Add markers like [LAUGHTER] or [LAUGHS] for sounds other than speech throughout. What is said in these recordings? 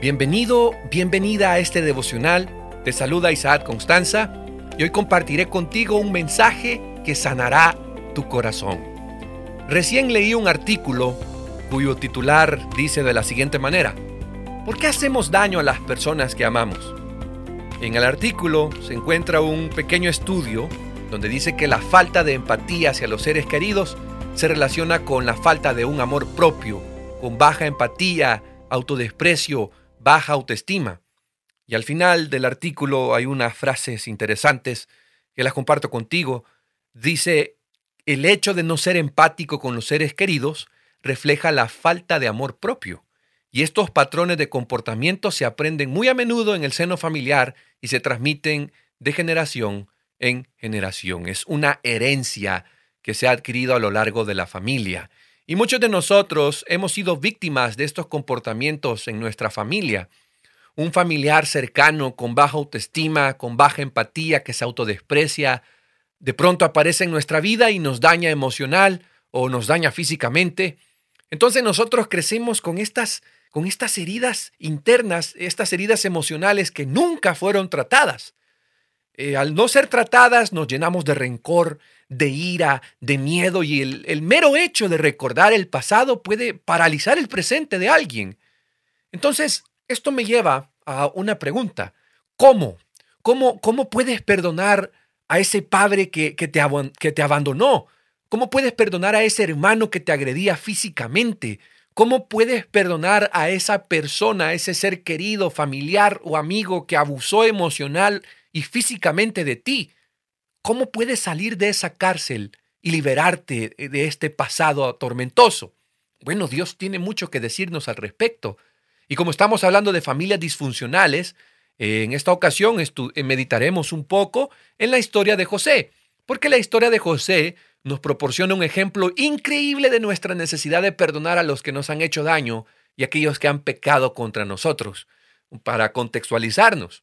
Bienvenido, bienvenida a este devocional. Te saluda Isaac Constanza y hoy compartiré contigo un mensaje que sanará tu corazón. Recién leí un artículo cuyo titular dice de la siguiente manera, ¿por qué hacemos daño a las personas que amamos? En el artículo se encuentra un pequeño estudio donde dice que la falta de empatía hacia los seres queridos se relaciona con la falta de un amor propio, con baja empatía, autodesprecio, baja autoestima. Y al final del artículo hay unas frases interesantes que las comparto contigo. Dice, el hecho de no ser empático con los seres queridos refleja la falta de amor propio. Y estos patrones de comportamiento se aprenden muy a menudo en el seno familiar y se transmiten de generación en generación. Es una herencia que se ha adquirido a lo largo de la familia. Y muchos de nosotros hemos sido víctimas de estos comportamientos en nuestra familia. Un familiar cercano con baja autoestima, con baja empatía, que se autodesprecia, de pronto aparece en nuestra vida y nos daña emocional o nos daña físicamente. Entonces nosotros crecemos con estas, con estas heridas internas, estas heridas emocionales que nunca fueron tratadas. Eh, al no ser tratadas nos llenamos de rencor, de ira, de miedo y el, el mero hecho de recordar el pasado puede paralizar el presente de alguien. Entonces, esto me lleva a una pregunta. ¿Cómo? ¿Cómo, cómo puedes perdonar a ese padre que, que, te, que te abandonó? ¿Cómo puedes perdonar a ese hermano que te agredía físicamente? ¿Cómo puedes perdonar a esa persona, a ese ser querido, familiar o amigo que abusó emocional y físicamente de ti. ¿Cómo puedes salir de esa cárcel y liberarte de este pasado tormentoso? Bueno, Dios tiene mucho que decirnos al respecto. Y como estamos hablando de familias disfuncionales, eh, en esta ocasión eh, meditaremos un poco en la historia de José, porque la historia de José nos proporciona un ejemplo increíble de nuestra necesidad de perdonar a los que nos han hecho daño y aquellos que han pecado contra nosotros, para contextualizarnos.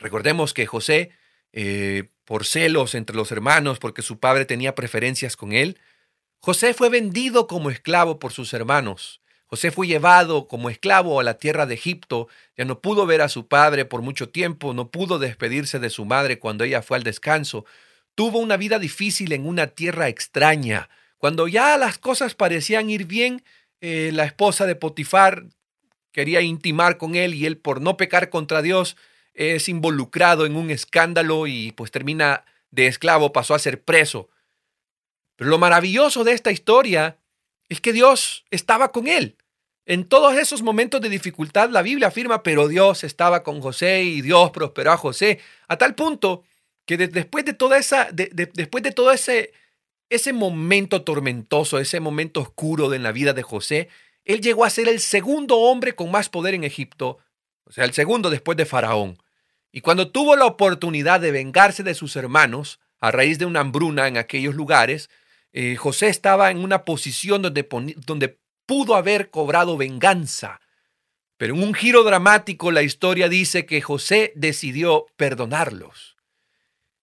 Recordemos que José, eh, por celos entre los hermanos, porque su padre tenía preferencias con él, José fue vendido como esclavo por sus hermanos. José fue llevado como esclavo a la tierra de Egipto, ya no pudo ver a su padre por mucho tiempo, no pudo despedirse de su madre cuando ella fue al descanso, tuvo una vida difícil en una tierra extraña. Cuando ya las cosas parecían ir bien, eh, la esposa de Potifar quería intimar con él y él por no pecar contra Dios es involucrado en un escándalo y pues termina de esclavo, pasó a ser preso. Pero lo maravilloso de esta historia es que Dios estaba con él. En todos esos momentos de dificultad la Biblia afirma, pero Dios estaba con José y Dios prosperó a José, a tal punto que después de toda esa, después de todo ese, ese momento tormentoso, ese momento oscuro de la vida de José, él llegó a ser el segundo hombre con más poder en Egipto o sea, el segundo después de Faraón. Y cuando tuvo la oportunidad de vengarse de sus hermanos a raíz de una hambruna en aquellos lugares, eh, José estaba en una posición donde, donde pudo haber cobrado venganza. Pero en un giro dramático la historia dice que José decidió perdonarlos.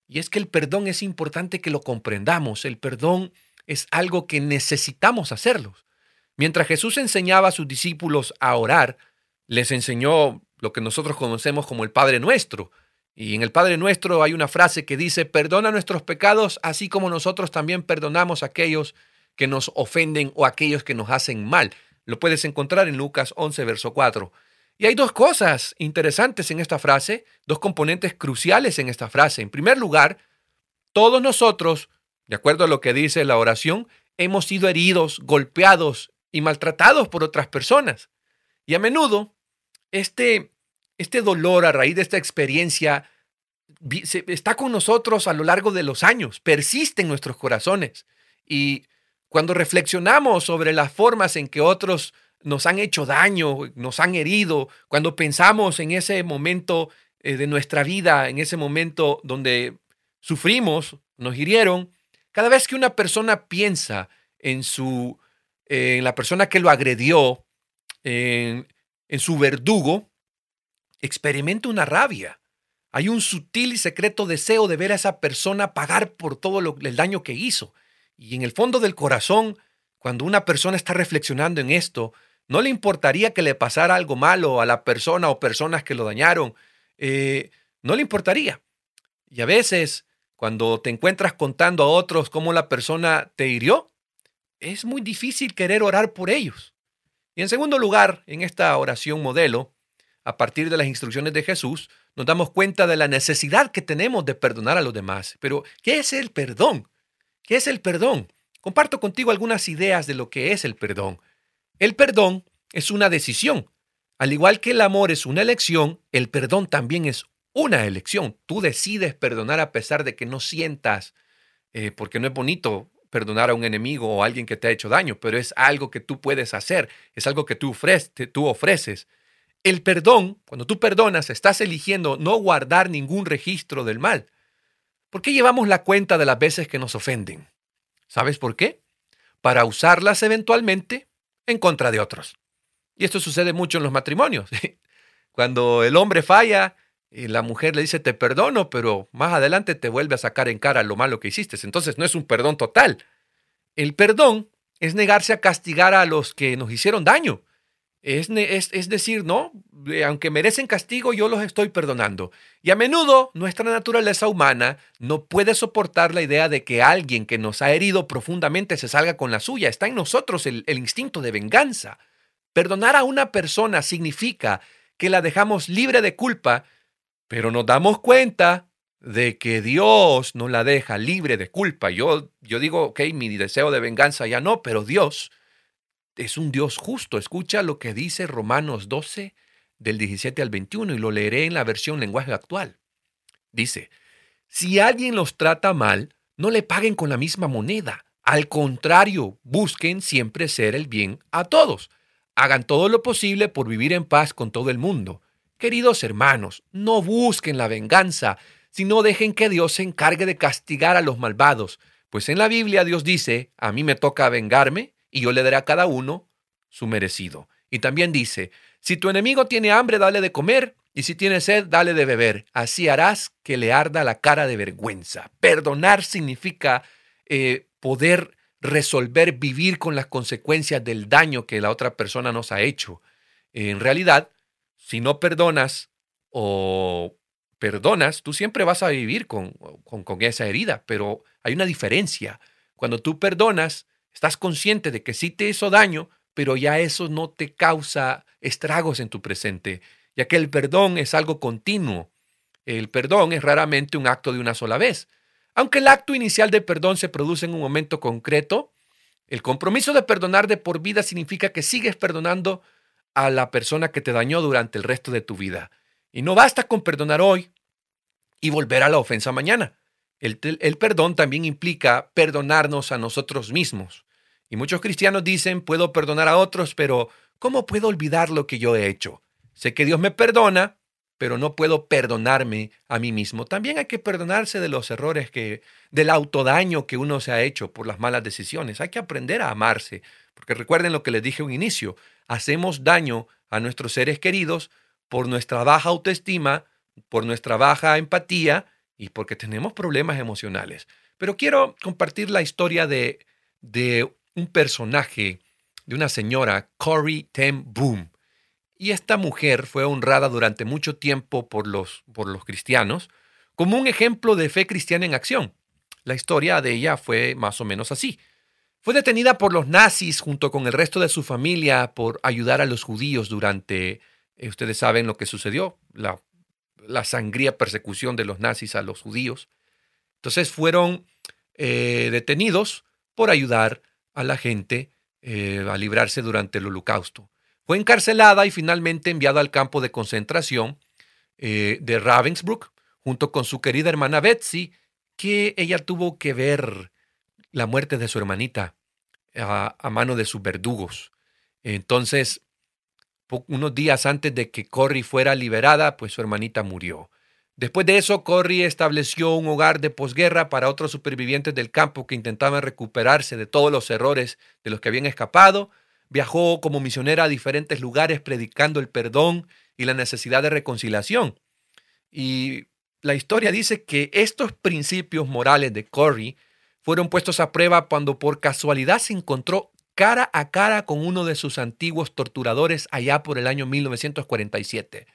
Y es que el perdón es importante que lo comprendamos. El perdón es algo que necesitamos hacerlos. Mientras Jesús enseñaba a sus discípulos a orar, les enseñó lo que nosotros conocemos como el Padre Nuestro. Y en el Padre Nuestro hay una frase que dice, perdona nuestros pecados, así como nosotros también perdonamos a aquellos que nos ofenden o aquellos que nos hacen mal. Lo puedes encontrar en Lucas 11, verso 4. Y hay dos cosas interesantes en esta frase, dos componentes cruciales en esta frase. En primer lugar, todos nosotros, de acuerdo a lo que dice la oración, hemos sido heridos, golpeados y maltratados por otras personas. Y a menudo este, este dolor a raíz de esta experiencia está con nosotros a lo largo de los años, persiste en nuestros corazones. Y cuando reflexionamos sobre las formas en que otros nos han hecho daño, nos han herido, cuando pensamos en ese momento eh, de nuestra vida, en ese momento donde sufrimos, nos hirieron, cada vez que una persona piensa en su en la persona que lo agredió, en, en su verdugo, experimenta una rabia. Hay un sutil y secreto deseo de ver a esa persona pagar por todo el daño que hizo. Y en el fondo del corazón, cuando una persona está reflexionando en esto, No le importaría que le pasara algo malo a la persona o personas que lo dañaron. Eh, no le importaría. Y a veces, cuando te encuentras contando a otros cómo la persona te hirió, es muy difícil querer orar por ellos. Y en segundo lugar, en esta oración modelo, a partir de las instrucciones de Jesús, nos damos cuenta de la necesidad que tenemos de perdonar a los demás. Pero, ¿qué es el perdón? ¿Qué es el perdón? Comparto contigo algunas ideas de lo que es el perdón. El perdón es una decisión. Al igual que el amor es una elección, el perdón también es una elección. Tú decides perdonar a pesar de que no sientas, eh, porque no es bonito perdonar a un enemigo o a alguien que te ha hecho daño, pero es algo que tú puedes hacer, es algo que tú, tú ofreces. El perdón, cuando tú perdonas, estás eligiendo no guardar ningún registro del mal. ¿Por qué llevamos la cuenta de las veces que nos ofenden? ¿Sabes por qué? Para usarlas eventualmente en contra de otros. Y esto sucede mucho en los matrimonios. [LAUGHS] Cuando el hombre falla, y la mujer le dice, te perdono, pero más adelante te vuelve a sacar en cara lo malo que hiciste. Entonces no es un perdón total. El perdón es negarse a castigar a los que nos hicieron daño. Es, es, decir, no, eh, aunque merecen castigo, yo los estoy perdonando. Y a menudo nuestra naturaleza humana no puede soportar la idea de que alguien que nos ha herido profundamente se salga con la suya. Está en nosotros el, el instinto de venganza. Perdonar a una persona significa que la dejamos libre de culpa pero nos damos cuenta de que Dios no la deja libre de culpa. Yo, yo digo, ok, mi deseo de venganza ya no, pero Dios es un Dios justo. Escucha lo que dice Romanos 12 del 17 al 21 y lo leeré en la versión lenguaje actual. Dice, si alguien los trata mal, no le paguen con la misma moneda. Al contrario, busquen siempre ser el bien a todos. Hagan todo lo posible por vivir en paz con todo el mundo. Queridos hermanos, no busquen la venganza, sino dejen que Dios se encargue de castigar a los malvados, pues en la Biblia Dios dice, a mí me toca vengarme y yo le daré a cada uno su merecido. Y también dice, si tu enemigo tiene hambre, dale de comer, y si tiene sed, dale de beber. Así harás que le arda la cara de vergüenza. Perdonar significa eh, poder resolver, vivir con las consecuencias del daño que la otra persona nos ha hecho. En realidad, si no perdonas o perdonas, tú siempre vas a vivir con, con, esa herida, pero hay una diferencia. Cuando tú perdonas, estás consciente de que sí te hizo daño, pero ya eso no te causa estragos en tu presente, ya que el perdón es algo continuo. El perdón es raramente un acto de una sola vez. Aunque el acto inicial de perdón se produce en un momento concreto, el compromiso de perdonar de por vida significa que sigues perdonando a la persona que te dañó durante el resto de tu vida. Y no basta con perdonar hoy y volver a la ofensa mañana. El, perdón también implica perdonarnos a nosotros mismos. Y muchos cristianos dicen, puedo perdonar a otros, pero ¿cómo puedo olvidar lo que yo he hecho? Sé que Dios me perdona, pero no puedo perdonarme a mí mismo. También hay que perdonarse de los errores que, del autodaño que uno se ha hecho por las malas decisiones. Hay que aprender a amarse, porque recuerden lo que les dije un inicio, hacemos daño a nuestros seres queridos por nuestra baja autoestima, por nuestra baja empatía y porque tenemos problemas emocionales. Pero quiero compartir la historia de, de un personaje, de una señora, Corey Ten Boom. Y esta mujer fue honrada durante mucho tiempo por los, por los cristianos como un ejemplo de fe cristiana en acción. La historia de ella fue más o menos así. Fue detenida por los nazis junto con el resto de su familia por ayudar a los judíos durante, eh, ustedes saben lo que sucedió, la, la, sangría persecución de los nazis a los judíos. Entonces fueron eh, detenidos por ayudar a la gente eh, a librarse durante el holocausto. Fue encarcelada y finalmente enviada al campo de concentración de Ravensbrück junto con su querida hermana Betsy, que ella tuvo que ver la muerte de su hermanita a, mano de sus verdugos. Entonces, unos días antes de que Corrie fuera liberada, pues su hermanita murió. Después de eso, Corrie estableció un hogar de posguerra para otros supervivientes del campo que intentaban recuperarse de todos los errores de los que habían escapado. Viajó como misionera a diferentes lugares predicando el perdón y la necesidad de reconciliación. Y la historia dice que estos principios morales de Corrie fueron puestos a prueba cuando por casualidad se encontró cara a cara con uno de sus antiguos torturadores allá por el año 1947.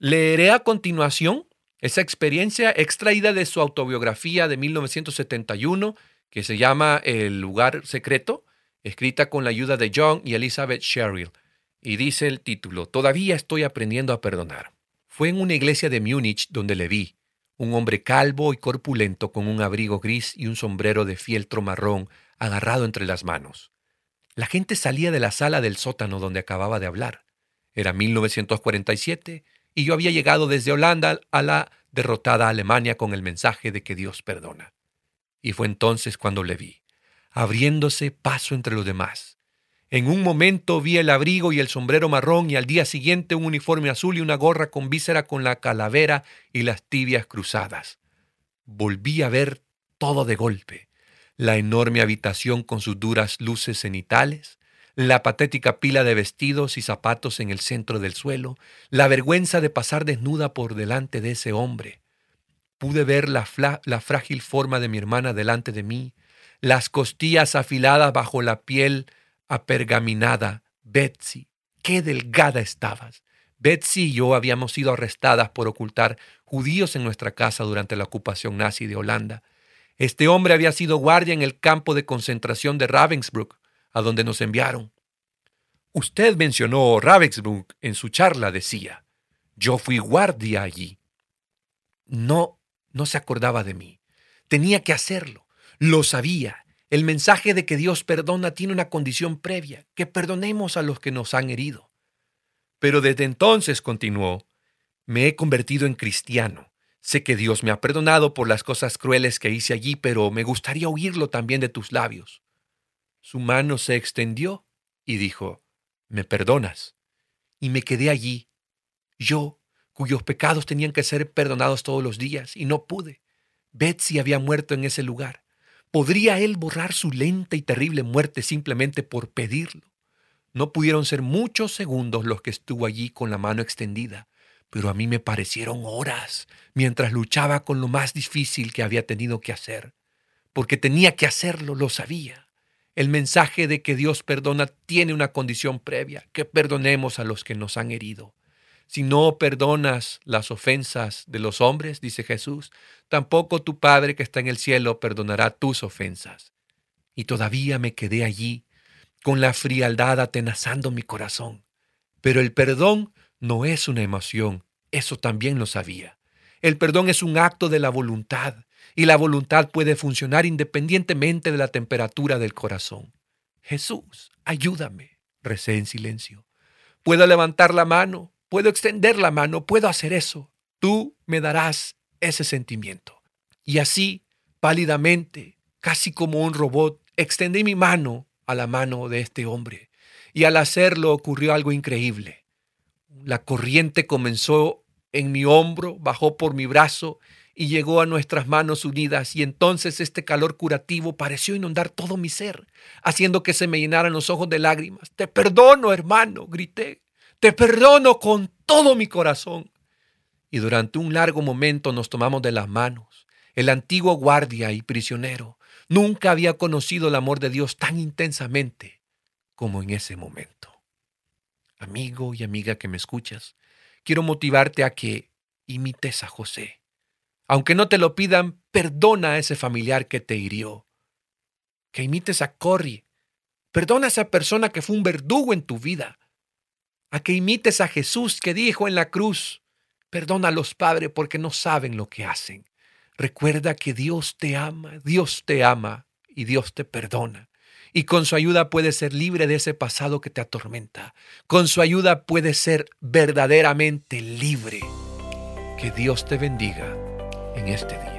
Leeré a continuación esa experiencia extraída de su autobiografía de 1971 que se llama El lugar secreto, escrita con la ayuda de John y Elizabeth Sherrill. Y dice el título, Todavía estoy aprendiendo a perdonar. Fue en una iglesia de Múnich donde le vi, un hombre calvo y corpulento con un abrigo gris y un sombrero de fieltro marrón agarrado entre las manos. La gente salía de la sala del sótano donde acababa de hablar. Era 1947 y yo había llegado desde Holanda a la derrotada Alemania con el mensaje de que Dios perdona. Y fue entonces cuando le vi, abriéndose paso entre los demás. En un momento vi el abrigo y el sombrero marrón y al día siguiente un uniforme azul y una gorra con víscera con la calavera y las tibias cruzadas. Volví a ver todo de golpe. La enorme habitación con sus duras luces cenitales, la patética pila de vestidos y zapatos en el centro del suelo, la vergüenza de pasar desnuda por delante de ese hombre, Pude ver la, la frágil forma de mi hermana delante de mí, las costillas afiladas bajo la piel apergaminada. Betsy, qué delgada estabas. Betsy y yo habíamos sido arrestadas por ocultar judíos en nuestra casa durante la ocupación nazi de Holanda. Este hombre había sido guardia en el campo de concentración de Ravensbrück, a donde nos enviaron. Usted mencionó Ravensbrück en su charla, decía. Yo fui guardia allí. No no se acordaba de mí. Tenía que hacerlo. Lo sabía. El mensaje de que Dios perdona tiene una condición previa, que perdonemos a los que nos han herido. Pero desde entonces, continuó, me he convertido en cristiano. Sé que Dios me ha perdonado por las cosas crueles que hice allí, pero me gustaría oírlo también de tus labios. Su mano se extendió y dijo, ¿me perdonas? Y me quedé allí, yo, cuyos pecados tenían que ser perdonados todos los días, y no pude. Betsy había muerto en ese lugar. ¿Podría él borrar su lenta y terrible muerte simplemente por pedirlo? No pudieron ser muchos segundos los que estuvo allí con la mano extendida, pero a mí me parecieron horas mientras luchaba con lo más difícil que había tenido que hacer, porque tenía que hacerlo, lo sabía. El mensaje de que Dios perdona tiene una condición previa, que perdonemos a los que nos han herido. Si no perdonas las ofensas de los hombres, dice Jesús, tampoco tu Padre que está en el cielo perdonará tus ofensas. Y todavía me quedé allí, con la frialdad atenazando mi corazón. Pero el perdón no es una emoción, eso también lo sabía. El perdón es un acto de la voluntad, y la voluntad puede funcionar independientemente de la temperatura del corazón. Jesús, ayúdame, recé en silencio. Puedo levantar la mano, puedo extender la mano, puedo hacer eso. Tú me darás ese sentimiento. Y así, pálidamente, casi como un robot, extendí mi mano a la mano de este hombre. Y al hacerlo ocurrió algo increíble. La corriente comenzó en mi hombro, bajó por mi brazo y llegó a nuestras manos unidas y entonces este calor curativo pareció inundar todo mi ser, haciendo que se me llenaran los ojos de lágrimas. Te perdono, hermano, grité. Te perdono con todo mi corazón. Y durante un largo momento nos tomamos de las manos. El antiguo guardia y prisionero nunca había conocido el amor de Dios tan intensamente como en ese momento. Amigo y amiga que me escuchas, quiero motivarte a que imites a José. Aunque no te lo pidan, perdona a ese familiar que te hirió. Que imites a Corrie. Perdona a esa persona que fue un verdugo en tu vida a que imites a Jesús que dijo en la cruz, perdona a los padres porque no saben lo que hacen. Recuerda que Dios te ama, Dios te ama y Dios te perdona. Y con su ayuda puedes ser libre de ese pasado que te atormenta. Con su ayuda puedes ser verdaderamente libre. Que Dios te bendiga en este día.